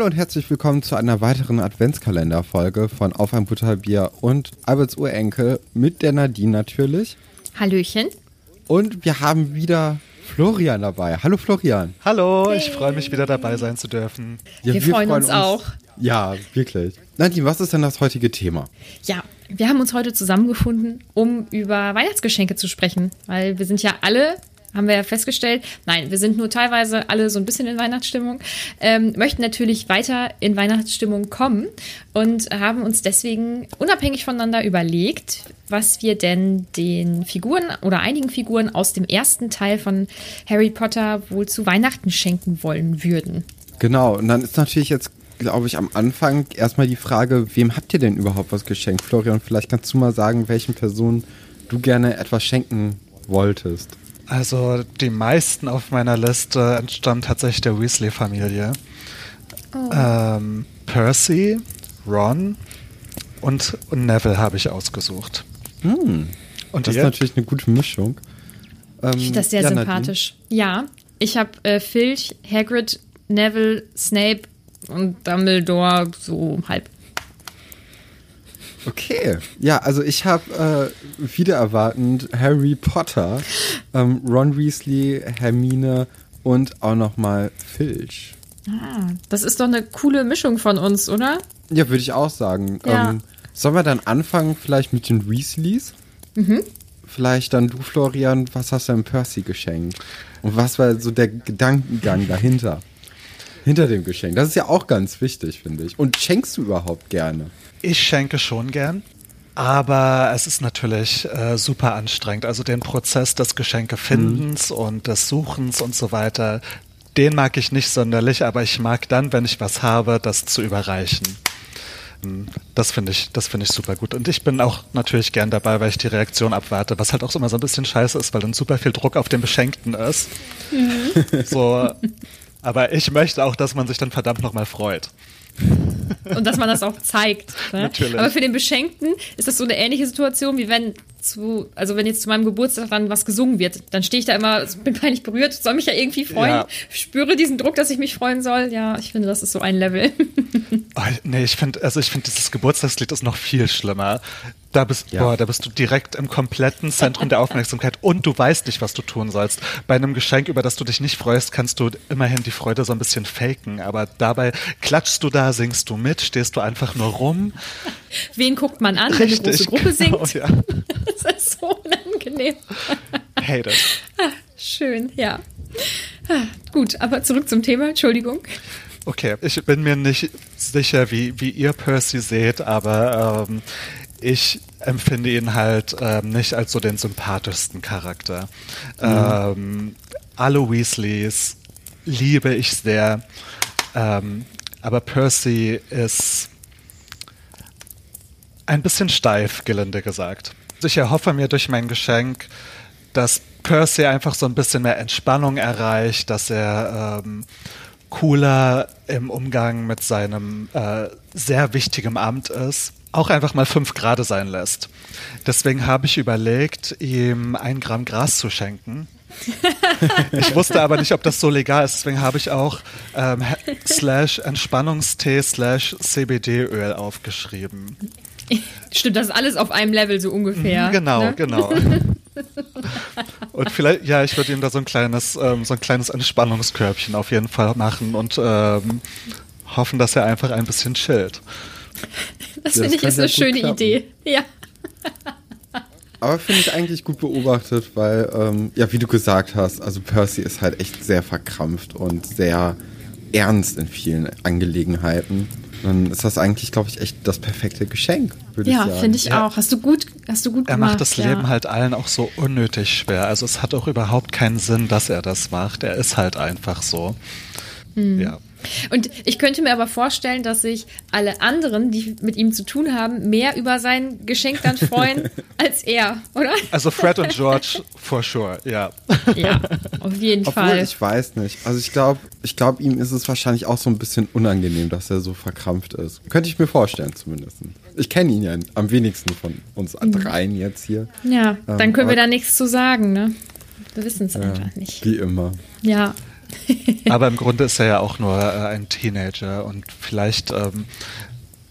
Hallo und herzlich willkommen zu einer weiteren Adventskalenderfolge von Auf ein Butterbier und Alberts Urenkel mit der Nadine natürlich. Hallöchen. Und wir haben wieder Florian dabei. Hallo Florian. Hallo, ich freue mich wieder dabei sein zu dürfen. Ja, wir, wir, freuen, uns, uns auch. Ja, wirklich. Nadine, was ist denn das heutige Thema? Ja, wir haben uns heute zusammengefunden, um über Weihnachtsgeschenke zu sprechen, weil wir sind ja alle haben wir ja festgestellt. Nein, wir sind nur teilweise alle so ein bisschen in Weihnachtsstimmung, ähm, möchten natürlich weiter in Weihnachtsstimmung kommen und haben uns deswegen unabhängig voneinander überlegt, was wir denn den Figuren oder einigen Figuren aus dem ersten Teil von Harry Potter wohl zu Weihnachten schenken wollen würden. Genau, und dann ist natürlich jetzt glaube ich, am Anfang erstmal die Frage, wem habt ihr denn überhaupt was geschenkt? Florian, vielleicht kannst du mal sagen, welchen Personen du gerne etwas schenken wolltest. Also die meisten auf meiner Liste entstammen tatsächlich der Weasley-Familie. Oh. Ähm, Percy, Ron und, und Neville habe ich ausgesucht. Hm. Und das ihr? ist natürlich eine gute Mischung. Ähm, ich finde das sehr ja, sympathisch. Nadine. Ja, ich habe äh, Filch, Hagrid, Neville, Snape und Dumbledore so halb. Okay, ja, also ich habe äh, wieder erwartend Harry Potter, ähm, Ron Weasley, Hermine und auch nochmal Filch. Ah, das ist doch eine coole Mischung von uns, oder? Ja, würde ich auch sagen. Ja. Ähm, sollen wir dann anfangen vielleicht mit den Weasleys? Mhm. Vielleicht dann du, Florian, was hast du denn Percy geschenkt? Und was war so der Gedankengang dahinter? Hinter dem Geschenk. Das ist ja auch ganz wichtig, finde ich. Und schenkst du überhaupt gerne? Ich schenke schon gern. Aber es ist natürlich äh, super anstrengend. Also den Prozess des Geschenkefindens mhm. und des Suchens und so weiter, den mag ich nicht sonderlich, aber ich mag dann, wenn ich was habe, das zu überreichen. Hm, das finde ich, das finde ich super gut. Und ich bin auch natürlich gern dabei, weil ich die Reaktion abwarte, was halt auch immer so ein bisschen scheiße ist, weil dann super viel Druck auf den Beschenkten ist. Mhm. So, aber ich möchte auch, dass man sich dann verdammt nochmal freut. Und dass man das auch zeigt. Ne? Natürlich. Aber für den Beschenkten ist das so eine ähnliche Situation, wie wenn zu, also wenn jetzt zu meinem Geburtstag dann was gesungen wird, dann stehe ich da immer, bin peinlich berührt, soll mich ja irgendwie freuen, ja. spüre diesen Druck, dass ich mich freuen soll. Ja, ich finde, das ist so ein Level. oh, nee, ich finde, also ich finde, dieses Geburtstagslied ist noch viel schlimmer. Da bist, ja. boah, da bist du direkt im kompletten Zentrum der Aufmerksamkeit und du weißt nicht, was du tun sollst. Bei einem Geschenk, über das du dich nicht freust, kannst du immerhin die Freude so ein bisschen faken, aber dabei klatschst du da, singst du mit, stehst du einfach nur rum. Wen guckt man an, Richtig, wenn eine große Gruppe genau, singt? Ja. Das ist so unangenehm. Hate it. Ah, schön, ja. Ah, gut, aber zurück zum Thema, Entschuldigung. Okay, ich bin mir nicht sicher, wie, wie ihr Percy seht, aber ähm, ich empfinde ihn halt ähm, nicht als so den sympathischsten Charakter. Mhm. Ähm, alle Weasleys liebe ich sehr, ähm, aber Percy ist ein bisschen steif, gelinde gesagt. Ich erhoffe mir durch mein Geschenk, dass Percy einfach so ein bisschen mehr Entspannung erreicht, dass er ähm, cooler im Umgang mit seinem äh, sehr wichtigen Amt ist auch einfach mal fünf Grad sein lässt. Deswegen habe ich überlegt, ihm ein Gramm Gras zu schenken. ich wusste aber nicht, ob das so legal ist. Deswegen habe ich auch ähm, slash Entspannungstee slash CBD-Öl aufgeschrieben. Stimmt, das ist alles auf einem Level so ungefähr. Mhm, genau, ne? genau. und vielleicht, ja, ich würde ihm da so ein kleines, ähm, so ein kleines Entspannungskörbchen auf jeden Fall machen und ähm, hoffen, dass er einfach ein bisschen chillt. Das ja, finde ich ist eine schöne klappen. Idee. Ja. Aber finde ich eigentlich gut beobachtet, weil, ähm, ja, wie du gesagt hast, also Percy ist halt echt sehr verkrampft und sehr ernst in vielen Angelegenheiten. Dann ist das eigentlich, glaube ich, echt das perfekte Geschenk, würde ja, ich sagen. finde ich auch. Hast du gut, hast du gut er gemacht. Er macht das ja. Leben halt allen auch so unnötig schwer. Also es hat auch überhaupt keinen Sinn, dass er das macht. Er ist halt einfach so. Hm. Ja. Und ich könnte mir aber vorstellen, dass sich alle anderen, die mit ihm zu tun haben, mehr über sein Geschenk dann freuen als er, oder? Also Fred und George for sure, ja. Ja, auf jeden Obwohl, Fall. Ich weiß nicht. Also ich glaube, ich glaube, ihm ist es wahrscheinlich auch so ein bisschen unangenehm, dass er so verkrampft ist. Könnte ich mir vorstellen, zumindest. Ich kenne ihn ja am wenigsten von uns mhm. dreien jetzt hier. Ja, dann ähm, können wir da nichts zu sagen, ne? Wir wissen es ja, einfach nicht. Wie immer. Ja. Aber im Grunde ist er ja auch nur äh, ein Teenager und vielleicht ähm,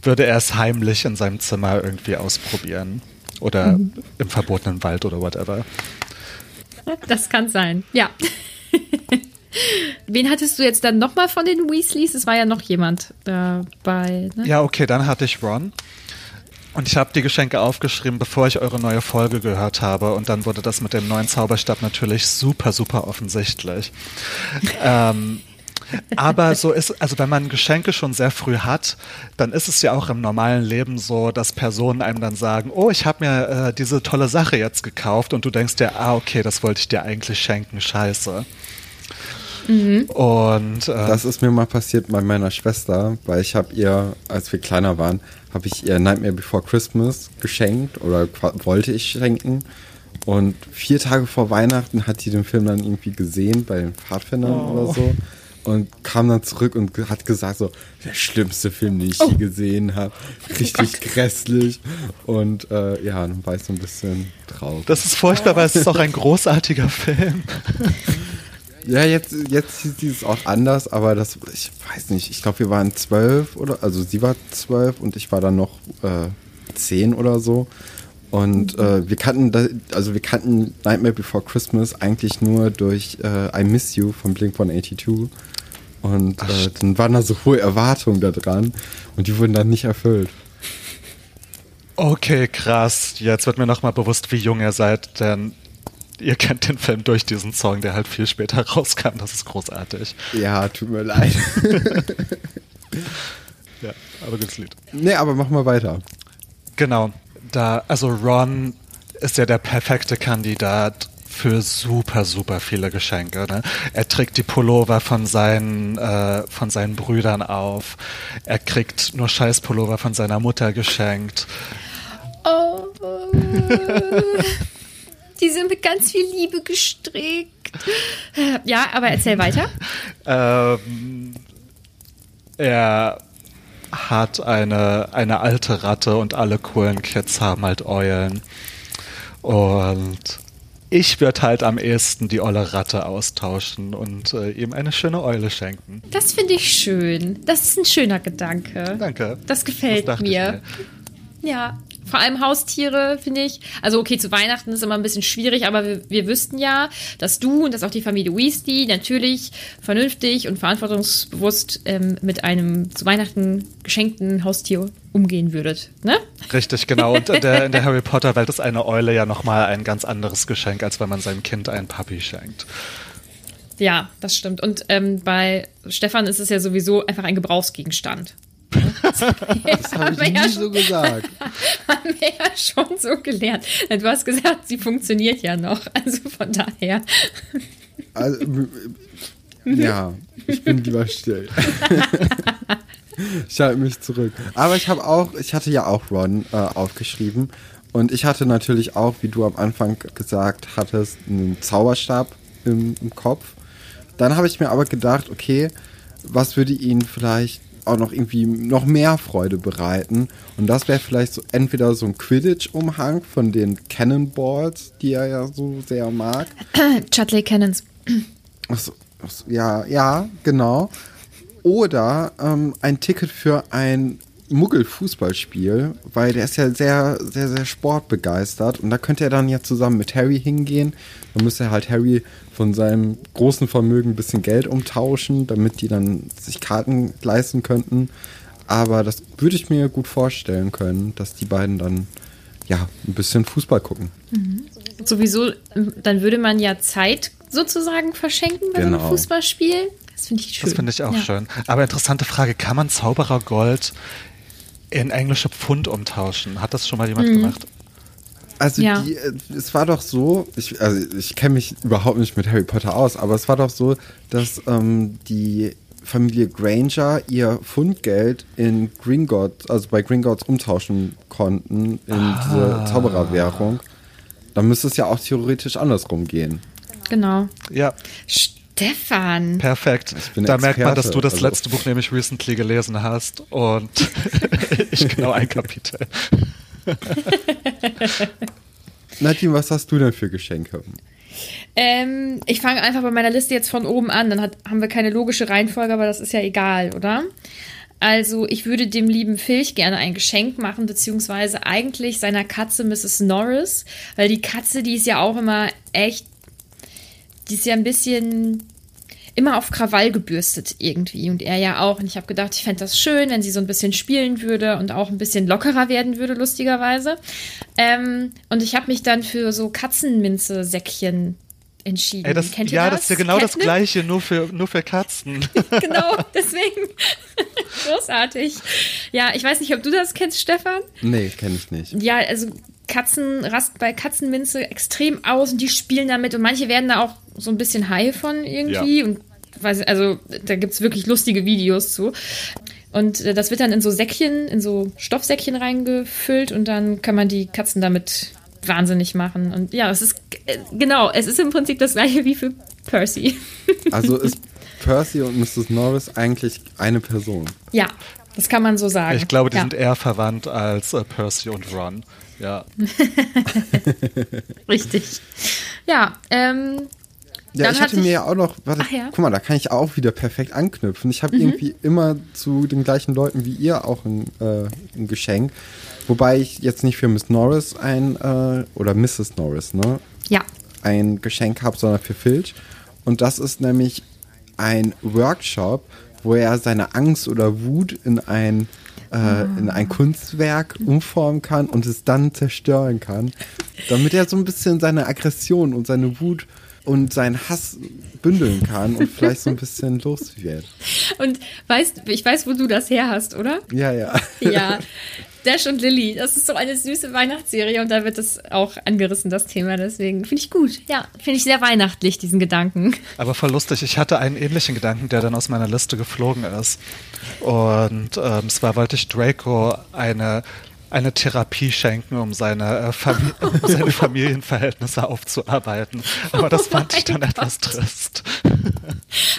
würde er es heimlich in seinem Zimmer irgendwie ausprobieren. Oder mhm. im verbotenen Wald oder whatever. Das kann sein, ja. Wen hattest du jetzt dann nochmal von den Weasleys? Es war ja noch jemand dabei. Ne? Ja, okay, dann hatte ich Ron. Und ich habe die Geschenke aufgeschrieben, bevor ich eure neue Folge gehört habe. Und dann wurde das mit dem neuen Zauberstab natürlich super, super offensichtlich. ähm, aber so ist, also wenn man Geschenke schon sehr früh hat, dann ist es ja auch im normalen Leben so, dass Personen einem dann sagen, oh, ich habe mir äh, diese tolle Sache jetzt gekauft und du denkst dir, ah, okay, das wollte ich dir eigentlich schenken, scheiße. Mhm. Und äh, das ist mir mal passiert bei meiner Schwester, weil ich habe ihr, als wir kleiner waren, habe ich ihr Nightmare Before Christmas geschenkt oder wollte ich schenken. Und vier Tage vor Weihnachten hat sie den Film dann irgendwie gesehen bei den Pfadfindern oh. oder so und kam dann zurück und hat gesagt so, der schlimmste Film, den ich oh. je gesehen habe. Richtig oh grässlich. Und äh, ja, dann war ich so ein bisschen traurig. Das ist furchtbar, aber es ist auch ein großartiger Film. Ja, jetzt, jetzt sieht es auch anders, aber das, ich weiß nicht, ich glaube, wir waren zwölf oder, also sie war zwölf und ich war dann noch äh, zehn oder so. Und äh, wir kannten, also wir kannten Nightmare Before Christmas eigentlich nur durch äh, I Miss You von Blink 182. Und äh, dann waren da so hohe Erwartungen da dran und die wurden dann nicht erfüllt. Okay, krass. Jetzt wird mir nochmal bewusst, wie jung ihr seid, denn ihr kennt den Film durch diesen Song, der halt viel später rauskam. Das ist großartig. Ja, tut mir leid. ja, aber gutes Lied. Nee, aber mach mal weiter. Genau. Da, also Ron ist ja der perfekte Kandidat für super, super viele Geschenke. Ne? Er trägt die Pullover von seinen, äh, von seinen Brüdern auf. Er kriegt nur Scheißpullover von seiner Mutter geschenkt. Oh. Die sind mit ganz viel Liebe gestrickt. Ja, aber erzähl weiter. ähm, er hat eine, eine alte Ratte und alle coolen Kids haben halt Eulen. Und ich würde halt am ehesten die olle Ratte austauschen und äh, ihm eine schöne Eule schenken. Das finde ich schön. Das ist ein schöner Gedanke. Danke. Das gefällt das mir. mir. Ja, vor allem Haustiere, finde ich. Also okay, zu Weihnachten ist immer ein bisschen schwierig, aber wir, wir wüssten ja, dass du und dass auch die Familie Weasley natürlich vernünftig und verantwortungsbewusst ähm, mit einem zu Weihnachten geschenkten Haustier umgehen würdet, ne? Richtig, genau. Und in der, in der Harry Potter Welt ist eine Eule ja nochmal ein ganz anderes Geschenk, als wenn man seinem Kind einen Puppy schenkt. Ja, das stimmt. Und ähm, bei Stefan ist es ja sowieso einfach ein Gebrauchsgegenstand. Das, habe ich nie ja so gesagt. Haben wir ja schon so gelernt. Du hast gesagt, sie funktioniert ja noch. Also von daher. Also, ja, ich bin lieber still. ich halte mich zurück. Aber ich habe auch, ich hatte ja auch Ron äh, aufgeschrieben. Und ich hatte natürlich auch, wie du am Anfang gesagt hattest, einen Zauberstab im, im Kopf. Dann habe ich mir aber gedacht, okay, was würde ihn vielleicht auch noch irgendwie noch mehr Freude bereiten. Und das wäre vielleicht so entweder so ein Quidditch-Umhang von den Cannonballs, die er ja so sehr mag. Chutley Cannons. Achso, achso, ja, ja, genau. Oder ähm, ein Ticket für ein Muggel-Fußballspiel, weil der ist ja sehr, sehr, sehr sportbegeistert. Und da könnte er dann ja zusammen mit Harry hingehen. Dann müsste halt Harry von seinem großen Vermögen ein bisschen Geld umtauschen, damit die dann sich Karten leisten könnten. Aber das würde ich mir gut vorstellen können, dass die beiden dann ja ein bisschen Fußball gucken. Mhm. Sowieso, dann würde man ja Zeit sozusagen verschenken bei genau. einem Fußballspiel. Das finde ich schön. Das finde ich auch ja. schön. Aber interessante Frage: Kann man Zauberer Gold in englische Pfund umtauschen. Hat das schon mal jemand mhm. gemacht? Also ja. die, äh, es war doch so, ich, also ich kenne mich überhaupt nicht mit Harry Potter aus, aber es war doch so, dass ähm, die Familie Granger ihr Fundgeld in Gringotts, also bei Gringotts umtauschen konnten in ah. diese Zaubererwährung. Dann müsste es ja auch theoretisch andersrum gehen. Genau. Ja. Stefan. Perfekt. Da merkt man, dass du das also. letzte Buch nämlich recently gelesen hast und ich genau ein Kapitel. Nadine, was hast du denn für Geschenke? Ähm, ich fange einfach bei meiner Liste jetzt von oben an. Dann hat, haben wir keine logische Reihenfolge, aber das ist ja egal, oder? Also ich würde dem lieben Filch gerne ein Geschenk machen, beziehungsweise eigentlich seiner Katze Mrs. Norris, weil die Katze, die ist ja auch immer echt, die ist ja ein bisschen immer auf Krawall gebürstet irgendwie und er ja auch. Und ich habe gedacht, ich fände das schön, wenn sie so ein bisschen spielen würde und auch ein bisschen lockerer werden würde, lustigerweise. Ähm, und ich habe mich dann für so Katzenminze-Säckchen entschieden. Ey, das, Kennt ihr ja, das? das ist ja genau Catnip? das Gleiche, nur für, nur für Katzen. genau, deswegen. Großartig. Ja, ich weiß nicht, ob du das kennst, Stefan? Nee, kenne ich nicht. Ja, also Katzen rast bei Katzenminze extrem aus und die spielen damit und manche werden da auch so ein bisschen high von irgendwie. Ja. Und also da gibt es wirklich lustige Videos zu. Und äh, das wird dann in so Säckchen, in so Stoffsäckchen reingefüllt und dann kann man die Katzen damit wahnsinnig machen. Und ja, es ist äh, genau, es ist im Prinzip das gleiche wie für Percy. Also ist Percy und Mrs. Norris eigentlich eine Person. Ja, das kann man so sagen. Ich glaube, die ja. sind eher verwandt als äh, Percy und Ron. Ja. Richtig. Ja, ähm, ja, ich hatte mir ja auch noch, warte, ja. guck mal, da kann ich auch wieder perfekt anknüpfen. Ich habe mhm. irgendwie immer zu den gleichen Leuten wie ihr auch ein, äh, ein Geschenk. Wobei ich jetzt nicht für Miss Norris ein, äh, oder Mrs. Norris, ne? Ja. Ein Geschenk habe, sondern für Filch. Und das ist nämlich ein Workshop, wo er seine Angst oder Wut in ein, äh, ah. in ein Kunstwerk umformen kann und es dann zerstören kann. Damit er so ein bisschen seine Aggression und seine Wut und seinen Hass bündeln kann und vielleicht so ein bisschen los wird. Und weißt, ich weiß, wo du das her hast, oder? Ja, ja. Ja. Dash und Lily, das ist so eine süße Weihnachtsserie und da wird es auch angerissen, das Thema. Deswegen finde ich gut. Ja, finde ich sehr weihnachtlich, diesen Gedanken. Aber voll lustig. Ich hatte einen ähnlichen Gedanken, der dann aus meiner Liste geflogen ist. Und ähm, zwar wollte ich Draco eine eine Therapie schenken, um seine, äh, Famili um seine Familienverhältnisse aufzuarbeiten. Aber das oh fand ich dann Gott. etwas trist.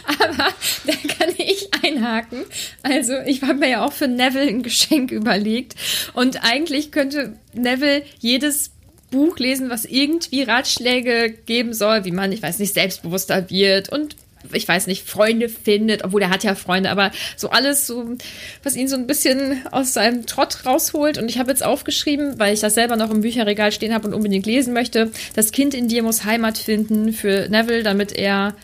Aber da kann ich einhaken. Also, ich habe mir ja auch für Neville ein Geschenk überlegt. Und eigentlich könnte Neville jedes Buch lesen, was irgendwie Ratschläge geben soll, wie man, ich weiß nicht, selbstbewusster wird und ich weiß nicht, Freunde findet, obwohl er hat ja Freunde, aber so alles, so, was ihn so ein bisschen aus seinem Trott rausholt. Und ich habe jetzt aufgeschrieben, weil ich das selber noch im Bücherregal stehen habe und unbedingt lesen möchte, das Kind in dir muss Heimat finden für Neville, damit er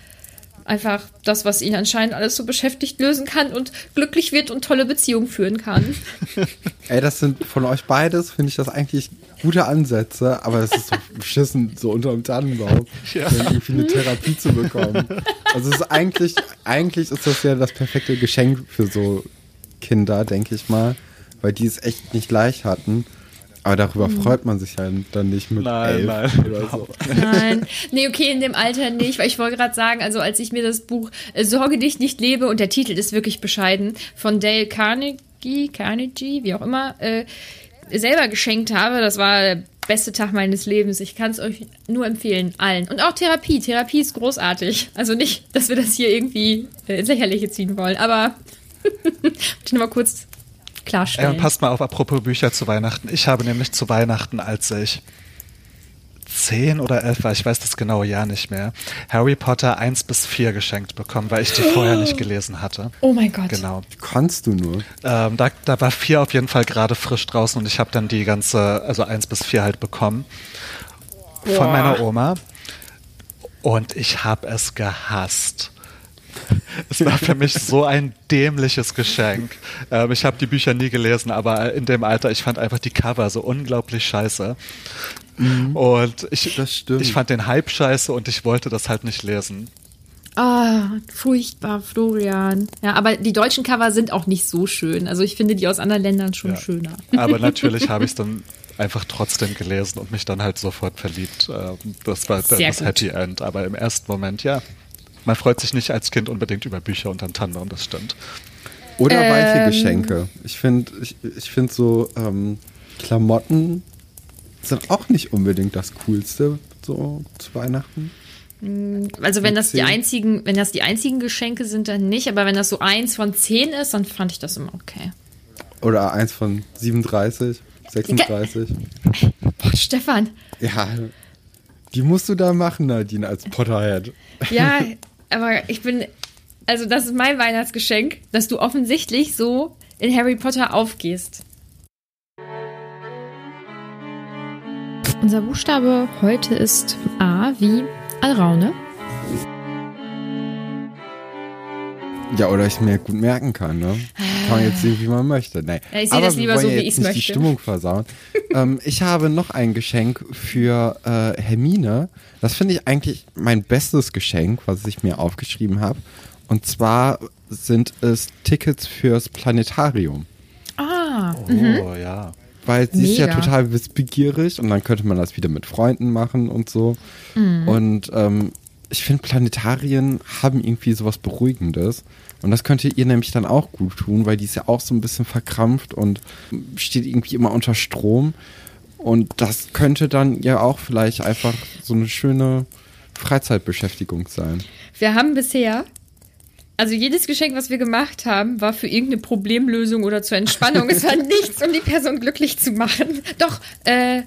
einfach das, was ihn anscheinend alles so beschäftigt, lösen kann und glücklich wird und tolle Beziehungen führen kann. Ey, das sind von euch beides, finde ich das eigentlich gute Ansätze, aber es ist so beschissen, so unter dem Tannenbaum, ja. irgendwie eine Therapie zu bekommen. Also es ist eigentlich, eigentlich ist das ja das perfekte Geschenk für so Kinder, denke ich mal, weil die es echt nicht leicht hatten. Aber darüber mhm. freut man sich ja dann nicht mit nein, elf nein. oder so. Nein, nee, okay, in dem Alter nicht, weil ich wollte gerade sagen, also als ich mir das Buch äh, Sorge dich nicht lebe und der Titel ist wirklich bescheiden von Dale Carnegie, Carnegie, wie auch immer, äh, selber geschenkt habe, das war der beste Tag meines Lebens. Ich kann es euch nur empfehlen, allen. Und auch Therapie. Therapie ist großartig. Also nicht, dass wir das hier irgendwie äh, ins Lächerliche ziehen wollen, aber ich nur mal kurz klarstellen. Ja, passt mal auf, apropos Bücher zu Weihnachten. Ich habe nämlich zu Weihnachten, als ich zehn oder elf war, ich weiß das genaue Jahr nicht mehr, Harry Potter 1 bis 4 geschenkt bekommen, weil ich die vorher nicht gelesen hatte. Oh mein Gott. Genau. Kannst du nur? Ähm, da, da war 4 auf jeden Fall gerade frisch draußen und ich habe dann die ganze, also 1 bis 4 halt bekommen. Boah. Von meiner Oma. Und ich habe es gehasst. Es war für mich so ein dämliches Geschenk. Ähm, ich habe die Bücher nie gelesen, aber in dem Alter, ich fand einfach die Cover so unglaublich scheiße. Mhm. Und ich, ich fand den Hype scheiße und ich wollte das halt nicht lesen. Ah, oh, furchtbar, Florian. Ja, aber die deutschen Cover sind auch nicht so schön. Also ich finde die aus anderen Ländern schon ja. schöner. Aber natürlich habe ich es dann einfach trotzdem gelesen und mich dann halt sofort verliebt. Ähm, das war Sehr das gut. Happy End. Aber im ersten Moment, ja, man freut sich nicht als Kind unbedingt über Bücher unterm Tannenbaum, das stimmt. Oder ähm, weiche Geschenke. Ich finde ich, ich find so ähm, Klamotten sind auch nicht unbedingt das Coolste so zu Weihnachten. Mm, also wenn das die einzigen, wenn das die einzigen Geschenke sind, dann nicht, aber wenn das so eins von zehn ist, dann fand ich das immer okay. Oder eins von 37, 36. Boah, Stefan. Ja, Die musst du da machen, Nadine, als Potterhead. Ja, aber ich bin, also das ist mein Weihnachtsgeschenk, dass du offensichtlich so in Harry Potter aufgehst. Unser Buchstabe heute ist A wie Alraune. Ja, oder ich mir gut merken kann, ne? Kann man jetzt sehen, wie man möchte. Nee. Ja, ich sehe das lieber so, wie ich es möchte. die Stimmung versauen. ähm, ich habe noch ein Geschenk für äh, Hermine. Das finde ich eigentlich mein bestes Geschenk, was ich mir aufgeschrieben habe. Und zwar sind es Tickets fürs Planetarium. Ah. Oh, mhm. ja. Weil sie Mega. ist ja total wissbegierig und dann könnte man das wieder mit Freunden machen und so. Mhm. Und ähm, ich finde, Planetarien haben irgendwie sowas Beruhigendes. Und das könnte ihr nämlich dann auch gut tun, weil die ist ja auch so ein bisschen verkrampft und steht irgendwie immer unter Strom. Und das könnte dann ja auch vielleicht einfach so eine schöne Freizeitbeschäftigung sein. Wir haben bisher, also jedes Geschenk, was wir gemacht haben, war für irgendeine Problemlösung oder zur Entspannung. es war nichts, um die Person glücklich zu machen. Doch, äh,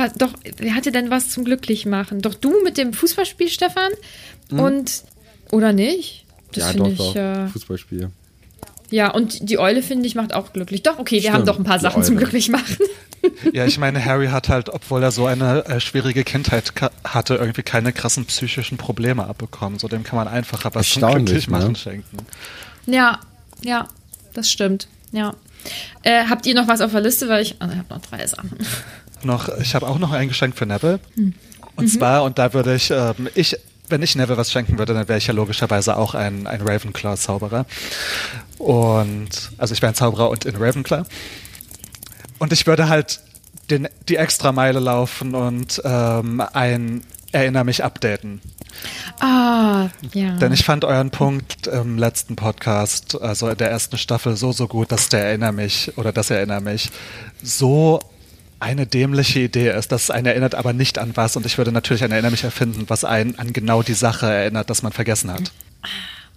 was, doch, wer hatte denn was zum Glücklichmachen? Doch du mit dem Fußballspiel, Stefan? Mhm. Und, oder nicht? Das ja, doch, ich, doch. Äh, Fußballspiel. Ja, und die Eule, finde ich, macht auch glücklich. Doch, okay, wir Stimmt, haben doch ein paar Sachen zum Glücklichmachen. Ja, ich meine, Harry hat halt, obwohl er so eine äh, schwierige Kindheit hatte, irgendwie keine krassen psychischen Probleme abbekommen. So dem kann man einfacher was zum Glücklichmachen ne? schenken. Ja, ja, das stimmt. Ja. Äh, habt ihr noch was auf der Liste? Weil ich, also ich habe noch drei Sachen noch, ich habe auch noch ein Geschenk für Neville. Hm. Und mhm. zwar, und da würde ich, ähm, ich, wenn ich Neville was schenken würde, dann wäre ich ja logischerweise auch ein, ein Ravenclaw-Zauberer. Und, also ich wäre ein Zauberer und in Ravenclaw. Und ich würde halt den, die extra Meile laufen und ähm, ein Erinner mich updaten. Ah, ja. Denn ich fand euren Punkt im letzten Podcast, also in der ersten Staffel, so, so gut, dass der Erinner mich oder das Erinner mich so eine dämliche Idee ist. Das einen erinnert aber nicht an was. Und ich würde natürlich ein Erinner mich erfinden, was einen an genau die Sache erinnert, dass man vergessen hat.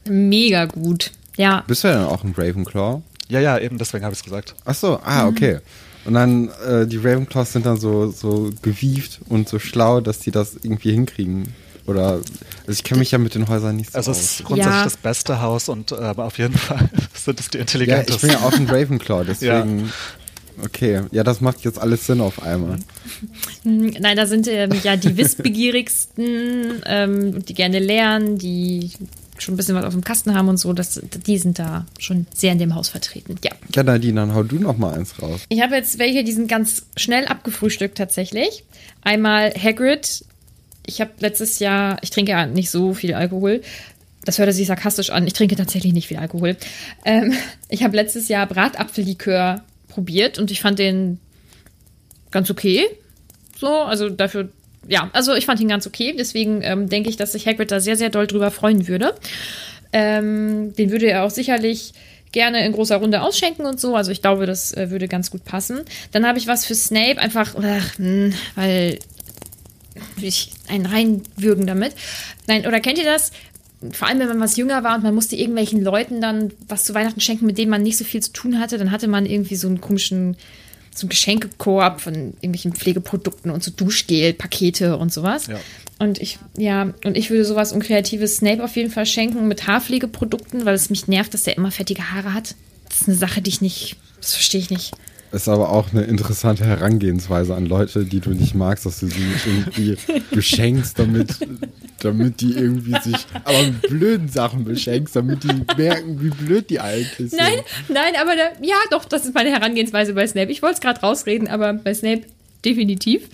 Mega gut. Ja. Bist du denn auch ein Ravenclaw? Ja, ja, eben deswegen habe ich es gesagt. Ach so, ah, okay. Und dann, äh, die Ravenclaws sind dann so, so gewieft und so schlau, dass die das irgendwie hinkriegen. Oder, also ich kenne mich ja mit den Häusern nicht so Also es ist grundsätzlich ja. das beste Haus und äh, aber auf jeden Fall sind es die intelligentesten. Ja, ich bin ja auch ein Ravenclaw, deswegen ja. Okay, ja, das macht jetzt alles Sinn auf einmal. Nein, da sind ähm, ja die Wissbegierigsten, ähm, die gerne lernen, die schon ein bisschen was auf dem Kasten haben und so, das, die sind da schon sehr in dem Haus vertreten. Ja. Ja, Nadine, dann hau du noch mal eins raus. Ich habe jetzt welche, die sind ganz schnell abgefrühstückt tatsächlich. Einmal Hagrid. Ich habe letztes Jahr, ich trinke ja nicht so viel Alkohol, das hörte sich sarkastisch an. Ich trinke tatsächlich nicht viel Alkohol. Ähm, ich habe letztes Jahr Bratapfellikör probiert und ich fand den ganz okay. So, also dafür, ja, also ich fand ihn ganz okay. Deswegen ähm, denke ich, dass sich Hagrid da sehr, sehr doll drüber freuen würde. Ähm, den würde er auch sicherlich gerne in großer Runde ausschenken und so. Also ich glaube, das äh, würde ganz gut passen. Dann habe ich was für Snape, einfach, ach, mh, hm, weil ich einen reinwürgen damit. Nein, oder kennt ihr das? Vor allem wenn man was jünger war und man musste irgendwelchen Leuten dann was zu Weihnachten schenken, mit denen man nicht so viel zu tun hatte, dann hatte man irgendwie so einen komischen so einen Geschenkekorb von irgendwelchen Pflegeprodukten und so Duschgel, Pakete und sowas. Ja. Und ich, ja, und ich würde sowas unkreatives Snape auf jeden Fall schenken mit Haarpflegeprodukten, weil es mich nervt, dass der immer fettige Haare hat. Das ist eine Sache, die ich nicht, das verstehe ich nicht. Ist aber auch eine interessante Herangehensweise an Leute, die du nicht magst, dass du sie irgendwie beschenkst, damit, damit die irgendwie sich aber mit blöden Sachen beschenkst, damit die merken, wie blöd die eigentlich sind. Nein, nein, aber da, ja, doch, das ist meine Herangehensweise bei Snape. Ich wollte es gerade rausreden, aber bei Snape definitiv.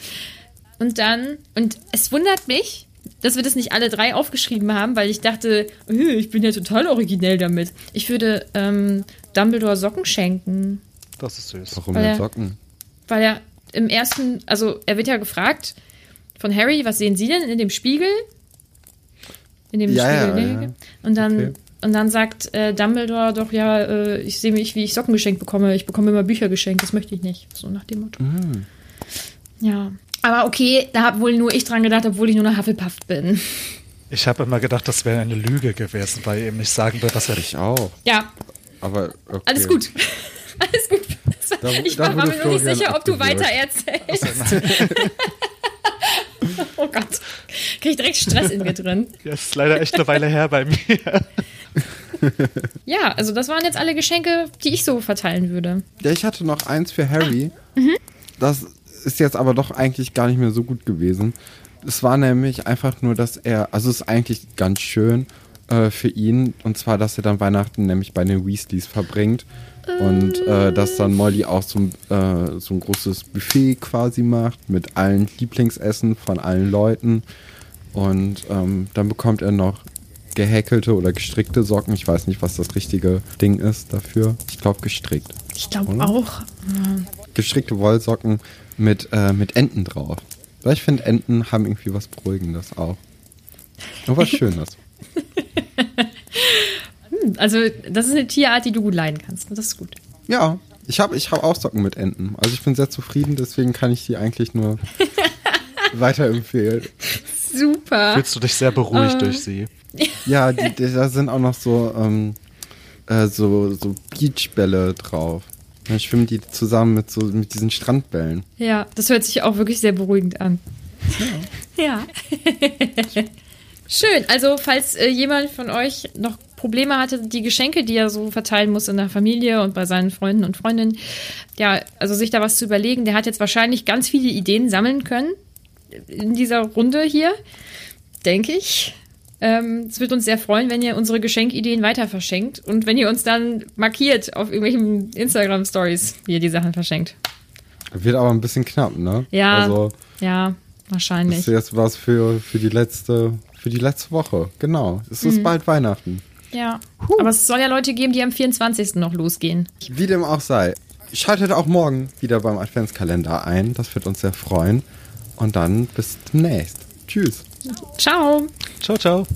Und dann, und es wundert mich, dass wir das nicht alle drei aufgeschrieben haben, weil ich dachte, ich bin ja total originell damit. Ich würde ähm, Dumbledore Socken schenken. Das ist süß. Warum weil er, Socken? Weil er im ersten, also er wird ja gefragt von Harry, was sehen Sie denn in dem Spiegel? In dem ja, Spiegel, ja, ja. Und dann, okay. und dann sagt äh, Dumbledore doch, ja, äh, ich sehe mich, wie ich Socken geschenkt bekomme. Ich bekomme immer Bücher geschenkt, das möchte ich nicht. So nach dem Motto. Mhm. Ja. Aber okay, da habe wohl nur ich dran gedacht, obwohl ich nur eine Hufflepuff bin. Ich habe immer gedacht, das wäre eine Lüge gewesen, weil er eben nicht sagen wird, was er. Ich auch. Ja. Aber okay. Alles gut. Alles gut. Da, ich war, war mir nur nicht sicher, ob du weiter erzählst. Oh Gott. Krieg ich direkt Stress in mir drin. Ja, ist leider echt eine Weile her bei mir. Ja, also das waren jetzt alle Geschenke, die ich so verteilen würde. Ja, ich hatte noch eins für Harry. Das ist jetzt aber doch eigentlich gar nicht mehr so gut gewesen. Es war nämlich einfach nur, dass er, also es ist eigentlich ganz schön äh, für ihn, und zwar, dass er dann Weihnachten nämlich bei den Weasleys verbringt. Und äh, dass dann Molly auch so, ein, äh, so ein großes Buffet quasi macht mit allen Lieblingsessen von allen Leuten. Und ähm, dann bekommt er noch gehäkelte oder gestrickte Socken. Ich weiß nicht, was das richtige Ding ist dafür. Ich glaube gestrickt. Ich glaube auch. Gestrickte Wollsocken mit, äh, mit Enten drauf. Weil ich finde, Enten haben irgendwie was Beruhigendes auch. Und was Schönes. Also, das ist eine Tierart, die du gut leiden kannst. Das ist gut. Ja, ich habe ich hab auch Socken mit Enten. Also ich bin sehr zufrieden, deswegen kann ich die eigentlich nur weiterempfehlen. Super. Fühlst du dich sehr beruhigt Äh. durch sie? Ja, die, die, da sind auch noch so, ähm, äh, so, so Beachbälle drauf. Dann schwimmen die zusammen mit, so, mit diesen Strandbällen. Ja, das hört sich auch wirklich sehr beruhigend an. Ja. Schön. Also, falls äh, jemand von euch noch Probleme hatte, die Geschenke, die er so verteilen muss in der Familie und bei seinen Freunden und Freundinnen, ja, also sich da was zu überlegen, der hat jetzt wahrscheinlich ganz viele Ideen sammeln können in dieser Runde hier, denke ich. Ähm, es wird uns sehr freuen, wenn ihr unsere Geschenkideen weiter verschenkt und wenn ihr uns dann markiert auf irgendwelchen Instagram-Stories, wie ihr die Sachen verschenkt. Wird aber ein bisschen knapp, ne? Ja, Also, ja, das wahrscheinlich. ist jetzt was für, für die letzte, für die letzte Woche. Genau. Es ist bald Weihnachten. Ja. Aber es soll ja Leute geben, die am 24. noch losgehen. Wie dem auch sei. Schaltet auch morgen wieder beim Adventskalender ein. Das wird uns sehr freuen. Und dann bis demnächst. Tschüss. Ciao. Ciao, ciao.